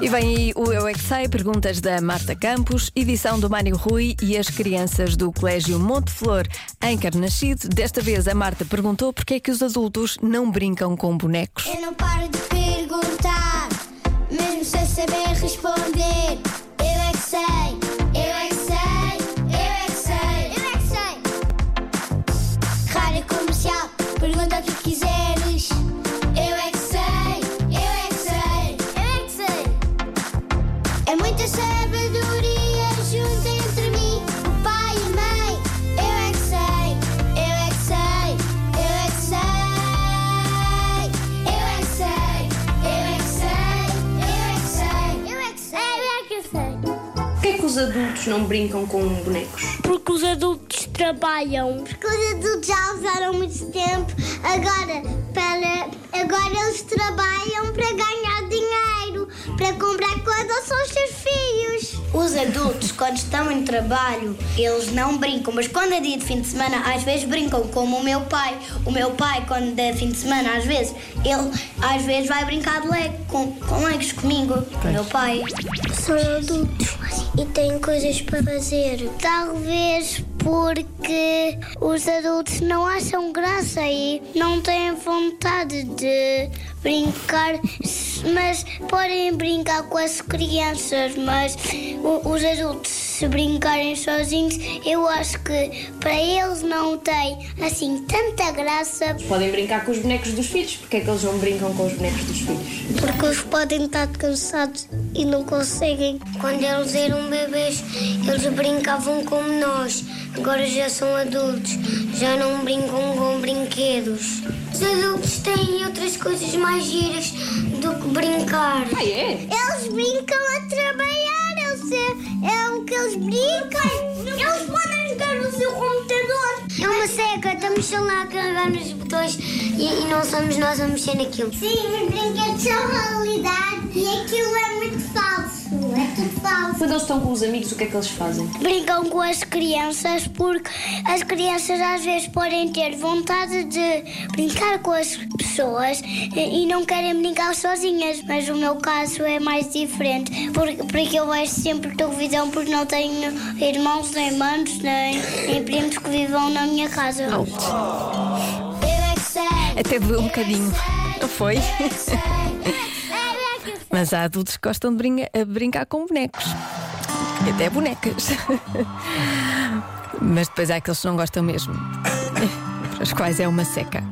E vem aí o Eu é que Sei, perguntas da Marta Campos, edição do Mário Rui e as crianças do Colégio Monte Flor em Carnachide. Desta vez a Marta perguntou porque é que os adultos não brincam com bonecos. Eu não paro de perguntar, mesmo sem saber responder. Sabedoria junto entre mim, o pai e a mãe. Eu é que sei, eu é que sei, eu é que sei. Eu é que sei, eu é que sei, eu é que sei, eu é que sei, eu é que sei. Porquê é que os adultos não brincam com bonecos? Porque os adultos trabalham. Porque os adultos já usaram muito tempo. Agora, para, agora eles trabalham para ganhar dinheiro, para comprar coisas aos seus filhos. Os adultos, quando estão em trabalho, eles não brincam, mas quando é dia de fim de semana, às vezes brincam, como o meu pai. O meu pai, quando é fim de semana, às vezes, ele às vezes vai brincar de Lego, com, com Legos comigo, com o meu pai. São adultos e têm coisas para fazer. Talvez porque os adultos não acham graça e não têm vontade de brincar, mas podem brincar com as crianças, mas os adultos se brincarem sozinhos, eu acho que para eles não tem assim tanta graça Podem brincar com os bonecos dos filhos. Porquê é que eles não brincam com os bonecos dos filhos? Porque eles podem estar cansados e não conseguem. Quando eles eram bebês, eles brincavam como nós. Agora já são adultos, já não brincam com brinquedos. Os adultos têm outras coisas mais giras do que brincar. Ah, é? Eles brincam a trabalhar, eles é, é o que eles brincam. Eles podem jogar no seu computador. É uma seca, estamos só lá a carregar nos botões e, e não somos nós a mexer naquilo. Sim, os brinquedos são realidade e aquilo é muito falso. É. Quando eles estão com os amigos, o que é que eles fazem? Brincam com as crianças porque as crianças às vezes podem ter vontade de brincar com as pessoas e não querem brincar sozinhas, mas o meu caso é mais diferente porque, porque eu vejo sempre televisão porque não tenho irmãos, nem irmãos, nem, nem primos que vivam na minha casa. É sei. Até doeu um bocadinho. Não foi? Mas há adultos que gostam de brinca- brincar com bonecos. E até bonecas. Mas depois há aqueles que não gostam mesmo. Para os quais é uma seca.